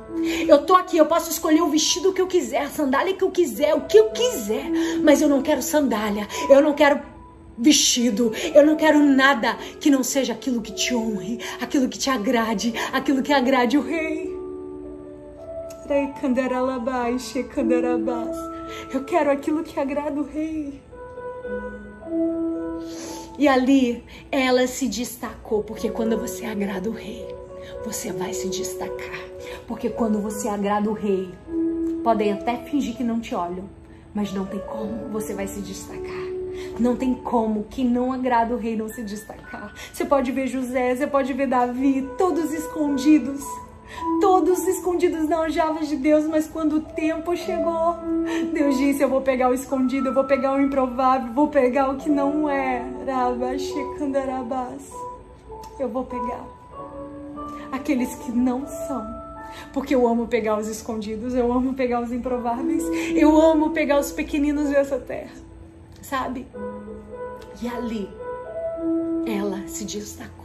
Eu tô aqui, eu posso escolher o vestido que eu quiser, a sandália que eu quiser, o que eu quiser, mas eu não quero sandália, eu não quero vestido, eu não quero nada que não seja aquilo que te honre, aquilo que te agrade, aquilo que agrade o rei. Eu quero aquilo que agrada o rei. E ali ela se destacou, porque quando você agrada o rei, você vai se destacar. Porque quando você agrada o rei, podem até fingir que não te olham, mas não tem como, você vai se destacar. Não tem como que não agrada o rei não se destacar. Você pode ver José, você pode ver Davi, todos escondidos. Todos escondidos na aljavas de Deus, mas quando o tempo chegou, Deus disse: Eu vou pegar o escondido, eu vou pegar o improvável, vou pegar o que não é. Eu vou pegar aqueles que não são. Porque eu amo pegar os escondidos, eu amo pegar os improváveis, eu amo pegar os pequeninos dessa terra, sabe? E ali ela se destacou.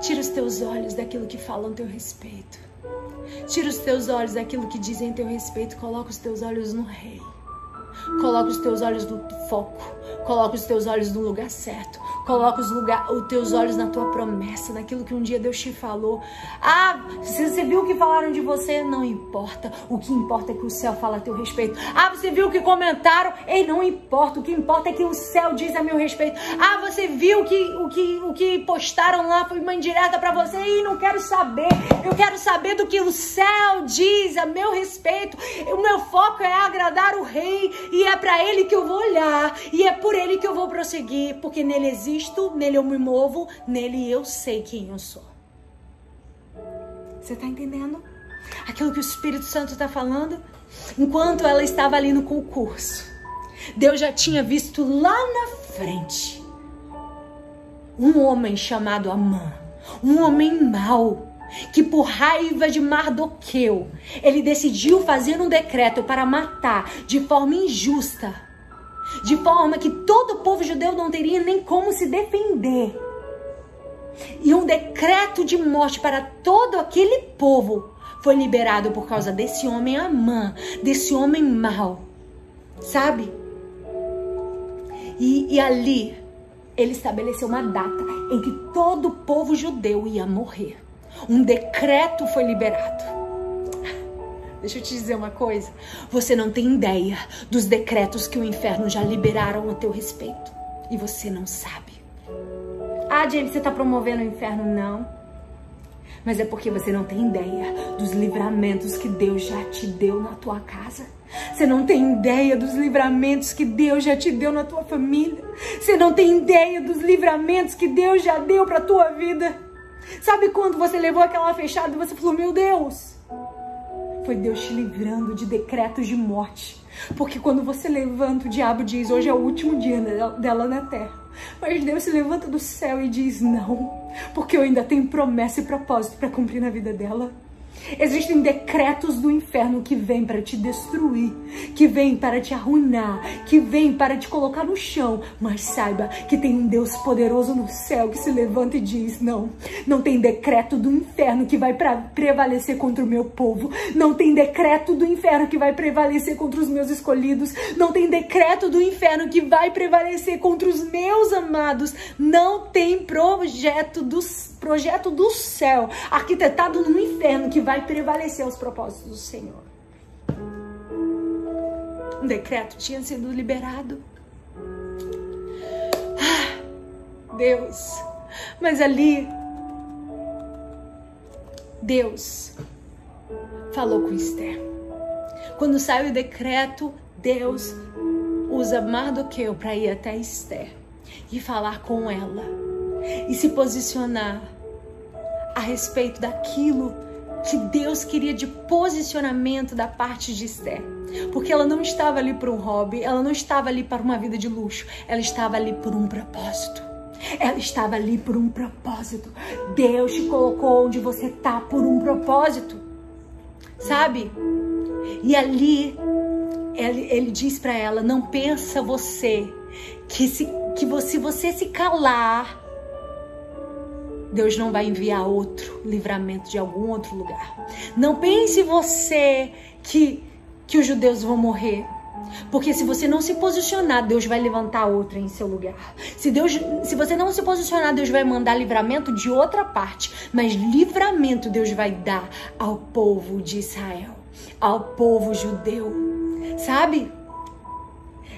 Tira os teus olhos daquilo que falam teu respeito. Tira os teus olhos daquilo que dizem teu respeito. Coloca os teus olhos no Rei. Coloca os teus olhos no foco. Coloca os teus olhos no lugar certo. Coloca os, lugar, os teus olhos na tua promessa, naquilo que um dia Deus te falou. Ah, você viu o que falaram de você, não importa. O que importa é que o céu fala a teu respeito. Ah, você viu o que comentaram? Ei, não importa. O que importa é que o céu diz a meu respeito. Ah, você viu que, o, que, o que postaram lá foi uma indireta para você? Ei, não quero saber. Eu quero saber do que o céu diz a meu respeito. O meu foco é agradar o rei e é para ele que eu vou olhar e é por ele que eu vou prosseguir, porque nele existo, nele eu me movo, nele eu sei quem eu sou. Você tá entendendo? Aquilo que o Espírito Santo está falando? Enquanto ela estava ali no concurso, Deus já tinha visto lá na frente um homem chamado Amã, um homem mau, que por raiva de Mardoqueu, ele decidiu fazer um decreto para matar de forma injusta, de forma que todo o povo judeu não teria nem como se defender. E um decreto de morte para todo aquele povo foi liberado por causa desse homem Amã, desse homem mau, sabe? E, e ali ele estabeleceu uma data em que todo o povo judeu ia morrer. Um decreto foi liberado. Deixa eu te dizer uma coisa. Você não tem ideia dos decretos que o inferno já liberaram a teu respeito. E você não sabe. Ah, James, você está promovendo o inferno? Não. Mas é porque você não tem ideia dos livramentos que Deus já te deu na tua casa. Você não tem ideia dos livramentos que Deus já te deu na tua família. Você não tem ideia dos livramentos que Deus já deu para tua vida. Sabe quando você levou aquela fechada e você falou: Meu Deus, foi Deus te livrando de decretos de morte. Porque quando você levanta, o diabo diz: Hoje é o último dia dela na terra. Mas Deus se levanta do céu e diz: Não, porque eu ainda tenho promessa e propósito para cumprir na vida dela. Existem decretos do inferno que vêm para te destruir, que vêm para te arruinar, que vêm para te colocar no chão. Mas saiba que tem um Deus poderoso no céu que se levanta e diz: Não, não tem decreto do inferno que vai prevalecer contra o meu povo. Não tem decreto do inferno que vai prevalecer contra os meus escolhidos. Não tem decreto do inferno que vai prevalecer contra os meus amados. Não tem projeto dos projeto do céu, arquitetado no inferno, que vai prevalecer os propósitos do Senhor. decreto tinha sido liberado. Ah, Deus, mas ali, Deus falou com Esther. Quando sai o decreto, Deus usa Mardoqueu para ir até Esther e falar com ela e se posicionar a respeito daquilo que Deus queria de posicionamento da parte de Esther. Porque ela não estava ali para um hobby, ela não estava ali para uma vida de luxo, ela estava ali por um propósito. Ela estava ali por um propósito. Deus te colocou onde você está por um propósito. Sabe? E ali ele, ele diz para ela: não pensa você que se que você, se você se calar, Deus não vai enviar outro livramento de algum outro lugar. Não pense você que, que os judeus vão morrer. Porque se você não se posicionar, Deus vai levantar outra em seu lugar. Se Deus, se você não se posicionar, Deus vai mandar livramento de outra parte, mas livramento Deus vai dar ao povo de Israel, ao povo judeu. Sabe?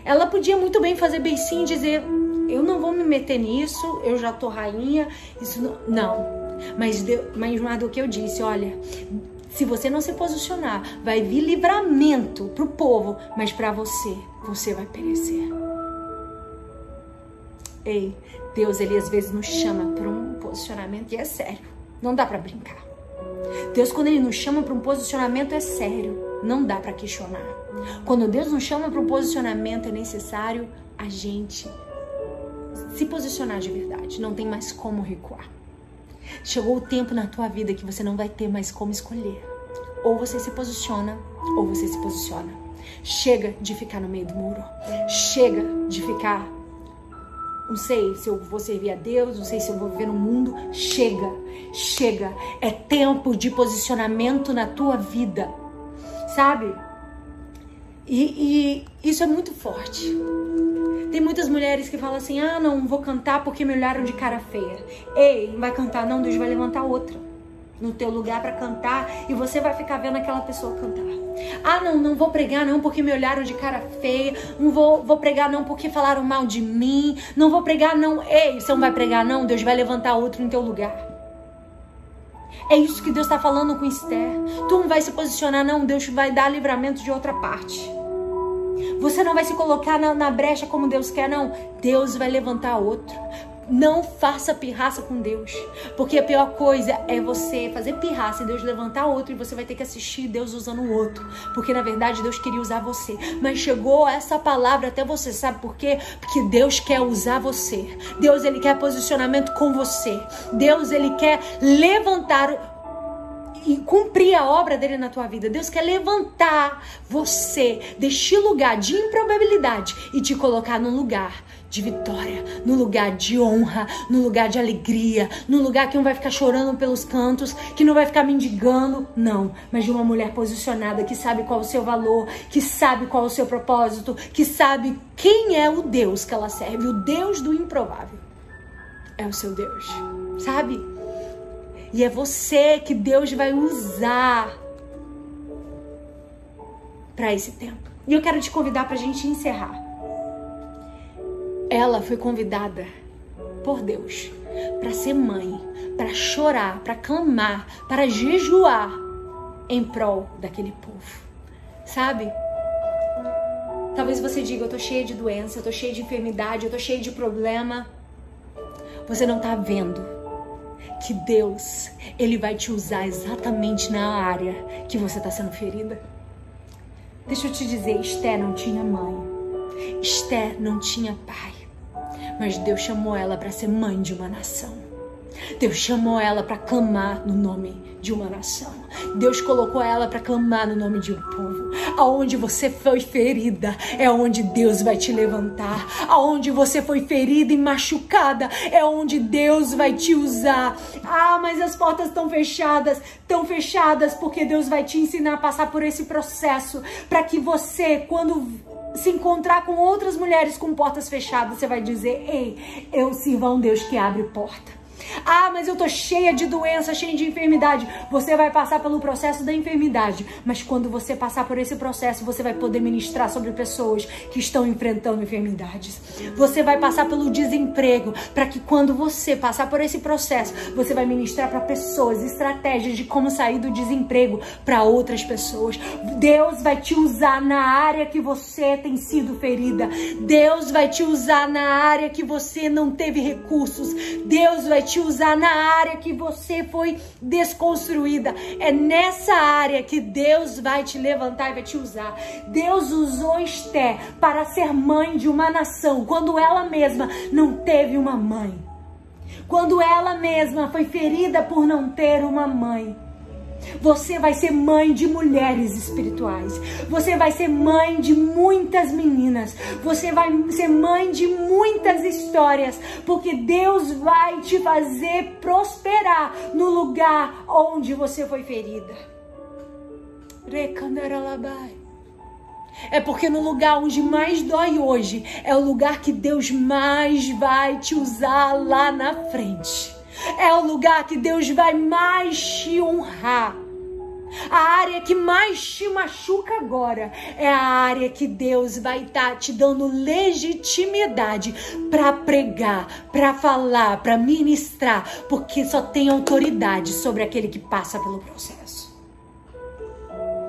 Ela podia muito bem fazer beicinho e dizer: eu não vou me meter nisso, eu já tô rainha, isso não. não. Mas, mas do que eu disse, olha, se você não se posicionar, vai vir livramento pro povo, mas para você, você vai perecer. Ei, Deus, ele às vezes nos chama para um posicionamento e é sério. Não dá para brincar. Deus, quando ele nos chama para um posicionamento, é sério. Não dá para questionar. Quando Deus nos chama para um posicionamento, é necessário a gente se posicionar de verdade. Não tem mais como recuar. Chegou o tempo na tua vida que você não vai ter mais como escolher. Ou você se posiciona, ou você se posiciona. Chega de ficar no meio do muro. Chega de ficar. Não sei se eu vou servir a Deus, não sei se eu vou viver no mundo. Chega, chega. É tempo de posicionamento na tua vida. Sabe? E, e isso é muito forte. Tem muitas mulheres que falam assim: ah, não vou cantar porque me olharam de cara feia. Ei, vai cantar, não, Deus vai levantar outra no teu lugar para cantar e você vai ficar vendo aquela pessoa cantar. Ah, não, não vou pregar não porque me olharam de cara feia. Não vou, vou pregar não porque falaram mal de mim. Não vou pregar não. Ei, você não vai pregar não, Deus vai levantar outro em teu lugar. É isso que Deus está falando com Esther. Tu não vai se posicionar não, Deus vai dar livramento de outra parte. Você não vai se colocar na, na brecha como Deus quer, não. Deus vai levantar outro. Não faça pirraça com Deus. Porque a pior coisa é você fazer pirraça e Deus levantar outro e você vai ter que assistir Deus usando o outro. Porque na verdade Deus queria usar você. Mas chegou essa palavra até você, sabe por quê? Porque Deus quer usar você. Deus ele quer posicionamento com você. Deus ele quer levantar e cumprir a obra dele na tua vida. Deus quer levantar você deste lugar de improbabilidade e te colocar num lugar de vitória, no lugar de honra, no lugar de alegria, no lugar que não vai ficar chorando pelos cantos, que não vai ficar mendigando, não, mas de uma mulher posicionada que sabe qual o seu valor, que sabe qual o seu propósito, que sabe quem é o Deus que ela serve, o Deus do improvável. É o seu Deus, sabe? E é você que Deus vai usar para esse tempo. E eu quero te convidar para a gente encerrar. Ela foi convidada por Deus para ser mãe, para chorar, para clamar, para jejuar em prol daquele povo. Sabe? Talvez você diga: Eu tô cheia de doença, eu tô cheia de enfermidade, eu tô cheia de problema. Você não tá vendo que Deus, ele vai te usar exatamente na área que você está sendo ferida. Deixa eu te dizer, Esther não tinha mãe. Esther não tinha pai. Mas Deus chamou ela para ser mãe de uma nação. Deus chamou ela para clamar no nome de uma nação. Deus colocou ela para clamar no nome de um povo. Aonde você foi ferida é onde Deus vai te levantar. Aonde você foi ferida e machucada é onde Deus vai te usar. Ah, mas as portas estão fechadas, estão fechadas porque Deus vai te ensinar a passar por esse processo para que você, quando se encontrar com outras mulheres com portas fechadas, você vai dizer: "Ei, eu sirvo a um Deus que abre porta". Ah, mas eu tô cheia de doença, cheia de enfermidade. Você vai passar pelo processo da enfermidade, mas quando você passar por esse processo, você vai poder ministrar sobre pessoas que estão enfrentando enfermidades. Você vai passar pelo desemprego, para que quando você passar por esse processo, você vai ministrar para pessoas estratégias de como sair do desemprego para outras pessoas. Deus vai te usar na área que você tem sido ferida. Deus vai te usar na área que você não teve recursos. Deus vai te usar na área que você foi desconstruída. É nessa área que Deus vai te levantar e vai te usar. Deus usou Esté para ser mãe de uma nação quando ela mesma não teve uma mãe. Quando ela mesma foi ferida por não ter uma mãe. Você vai ser mãe de mulheres espirituais. Você vai ser mãe de muitas meninas. Você vai ser mãe de muitas histórias. Porque Deus vai te fazer prosperar no lugar onde você foi ferida. É porque no lugar onde mais dói hoje é o lugar que Deus mais vai te usar lá na frente. É o lugar que Deus vai mais te honrar. A área que mais te machuca agora é a área que Deus vai estar tá te dando legitimidade para pregar, para falar, para ministrar, porque só tem autoridade sobre aquele que passa pelo processo.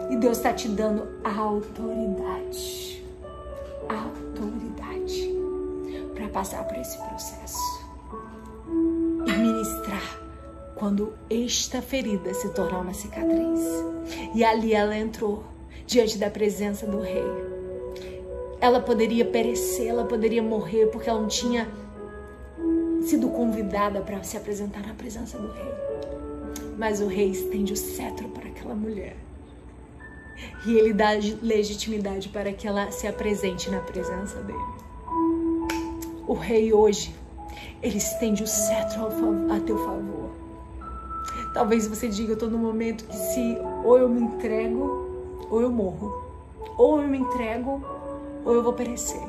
E Deus está te dando autoridade, autoridade para passar por esse processo ministrar quando esta ferida se tornar uma cicatriz. E ali ela entrou diante da presença do rei. Ela poderia perecer, ela poderia morrer porque ela não tinha sido convidada para se apresentar na presença do rei. Mas o rei estende o cetro para aquela mulher. E ele dá legitimidade para que ela se apresente na presença dele. O rei hoje ele estende o cetro a teu favor. Talvez você diga, eu num momento que se ou eu me entrego, ou eu morro. Ou eu me entrego, ou eu vou perecer.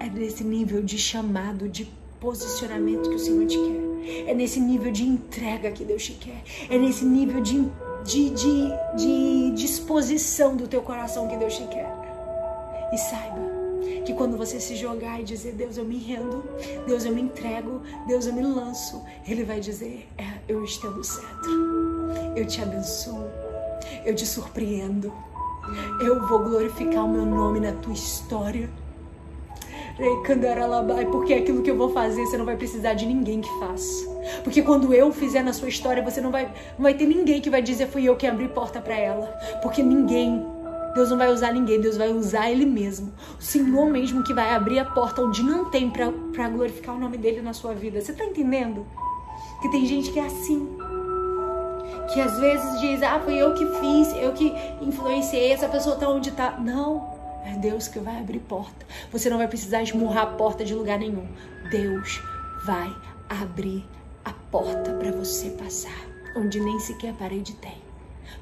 É nesse nível de chamado, de posicionamento que o Senhor te quer. É nesse nível de entrega que Deus te quer. É nesse nível de, de, de, de disposição do teu coração que Deus te quer. E saiba, que quando você se jogar e dizer, Deus, eu me rendo, Deus, eu me entrego, Deus, eu me lanço, Ele vai dizer, é, eu estendo o cetro, eu te abençoo, eu te surpreendo, eu vou glorificar o meu nome na tua história. Porque é aquilo que eu vou fazer, você não vai precisar de ninguém que faça. Porque quando eu fizer na sua história, você não vai, não vai ter ninguém que vai dizer fui eu que abri porta para ela. Porque ninguém Deus não vai usar ninguém, Deus vai usar Ele mesmo. O Senhor mesmo que vai abrir a porta onde não tem para glorificar o nome dele na sua vida. Você tá entendendo? Que tem gente que é assim. Que às vezes diz, ah, foi eu que fiz, eu que influenciei, essa pessoa tá onde tá. Não, é Deus que vai abrir porta. Você não vai precisar esmurrar a porta de lugar nenhum. Deus vai abrir a porta para você passar, onde nem sequer parede tem.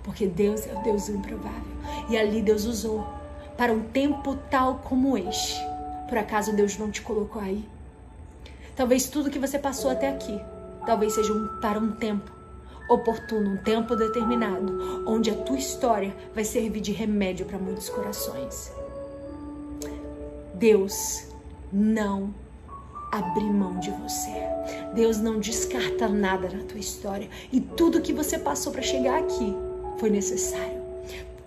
Porque Deus é o Deus improvável. E ali Deus usou para um tempo tal como este. Por acaso Deus não te colocou aí? Talvez tudo que você passou até aqui, talvez seja um, para um tempo oportuno, um tempo determinado, onde a tua história vai servir de remédio para muitos corações. Deus não abre mão de você. Deus não descarta nada na tua história. E tudo que você passou para chegar aqui foi necessário.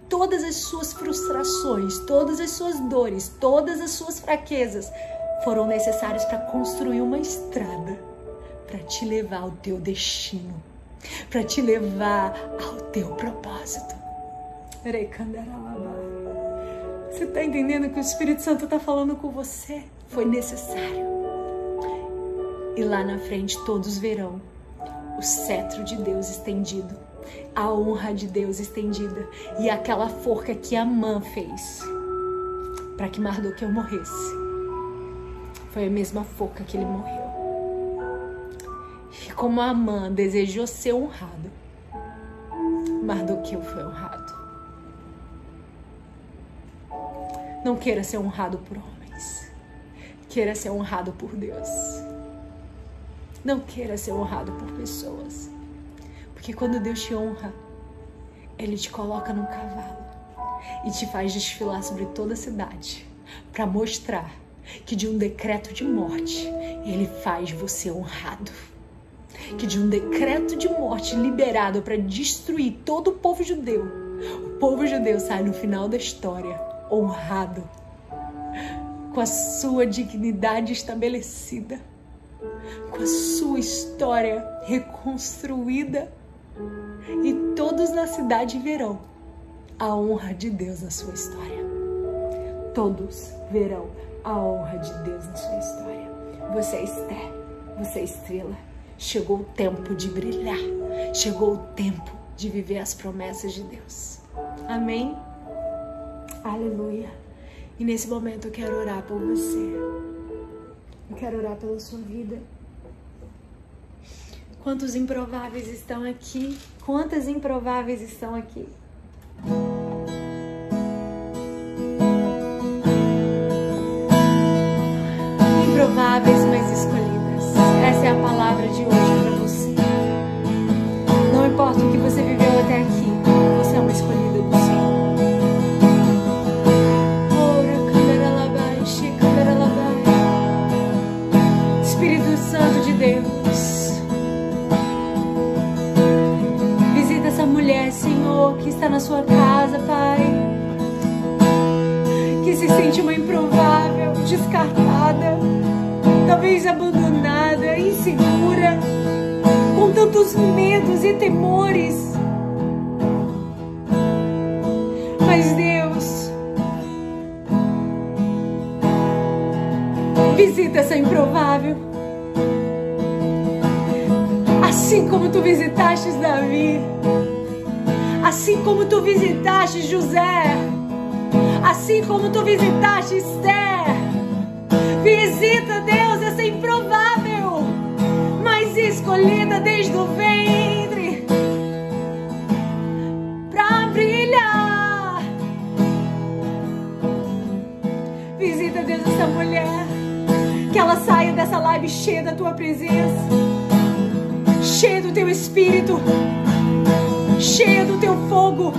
Todas as suas frustrações, todas as suas dores, todas as suas fraquezas foram necessárias para construir uma estrada para te levar ao teu destino, para te levar ao teu propósito. Você está entendendo que o Espírito Santo está falando com você? Foi necessário. E lá na frente todos verão o cetro de Deus estendido a honra de Deus estendida e aquela forca que Amã fez para que Mardoqueu morresse. Foi a mesma forca que ele morreu. E como Amã desejou ser honrado, Mardoqueu foi honrado. Não queira ser honrado por homens. Queira ser honrado por Deus. Não queira ser honrado por pessoas. Porque quando Deus te honra, Ele te coloca num cavalo e te faz desfilar sobre toda a cidade para mostrar que de um decreto de morte Ele faz você honrado. Que de um decreto de morte liberado para destruir todo o povo judeu, o povo judeu sai no final da história honrado, com a sua dignidade estabelecida, com a sua história reconstruída e todos na cidade verão a honra de Deus na sua história. Todos verão a honra de Deus na sua história. Você é Esther, você é estrela. Chegou o tempo de brilhar. Chegou o tempo de viver as promessas de Deus. Amém? Aleluia. E nesse momento eu quero orar por você. Eu quero orar pela sua vida. Quantos improváveis estão aqui? Quantas improváveis estão aqui? Improváveis, mas escolhidas. Essa é a palavra de hoje para você. Não importa o que você viveu até aqui, você é uma escolhida do Senhor. Espírito Santo de Deus. Está na sua casa, Pai. Que se sente uma improvável, descartada, talvez abandonada, insegura, com tantos medos e temores. Mas Deus, visita essa improvável. Assim como tu visitaste Davi, assim como tu visitaste José, assim como tu visitaste Esther. Visita, Deus, essa improvável, mas escolhida desde o ventre. Pra brilhar. Visita, Deus, essa mulher, que ela saia dessa live cheia da tua presença, cheia do teu espírito, cheia do teu fogo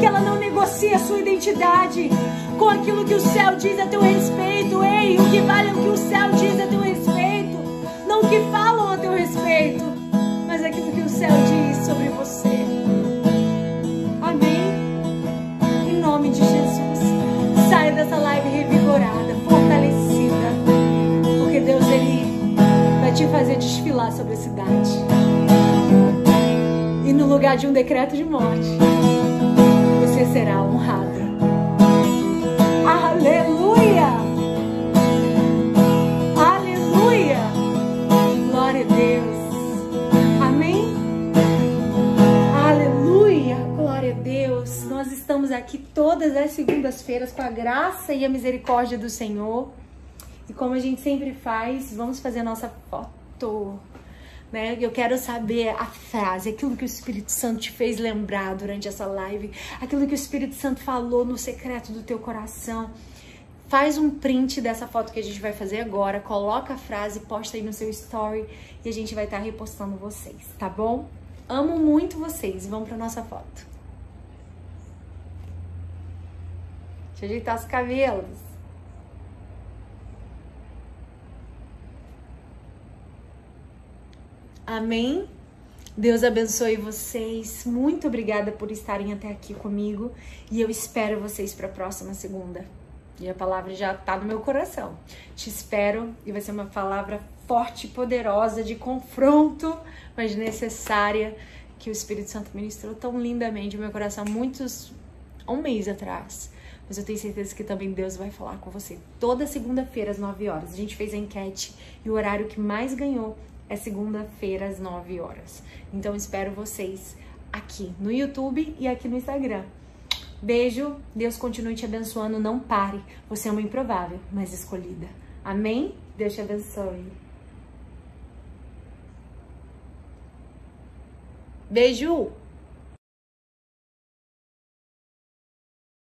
que ela não negocie a sua identidade com aquilo que o céu diz a teu respeito. Ei, o que vale é o que o céu diz a teu respeito, não o que falam a teu respeito, mas aquilo que o céu diz sobre você. Amém? Em nome de Jesus, saia dessa live revigorada, fortalecida, porque Deus ele vai te fazer desfilar sobre a cidade. Lugar de um decreto de morte, você será honrada. Aleluia! Aleluia! Glória a Deus. Amém? Aleluia! Glória a Deus. Nós estamos aqui todas as segundas-feiras com a graça e a misericórdia do Senhor. E como a gente sempre faz, vamos fazer a nossa foto né? Eu quero saber a frase, aquilo que o Espírito Santo te fez lembrar durante essa live, aquilo que o Espírito Santo falou no secreto do teu coração. Faz um print dessa foto que a gente vai fazer agora, coloca a frase, posta aí no seu story e a gente vai estar tá repostando vocês, tá bom? Amo muito vocês. Vamos para nossa foto. Deixa eu ajeitar os cabelos. Amém? Deus abençoe vocês. Muito obrigada por estarem até aqui comigo e eu espero vocês para a próxima segunda. E a palavra já está no meu coração. Te espero e vai ser uma palavra forte, poderosa, de confronto, mas necessária que o Espírito Santo ministrou tão lindamente no meu coração muitos um mês atrás. Mas eu tenho certeza que também Deus vai falar com você toda segunda-feira às 9 horas. A gente fez a enquete e o horário que mais ganhou é segunda-feira às 9 horas. Então espero vocês aqui no YouTube e aqui no Instagram. Beijo, Deus continue te abençoando, não pare. Você é uma improvável, mas escolhida. Amém? Deus te abençoe. Beijo!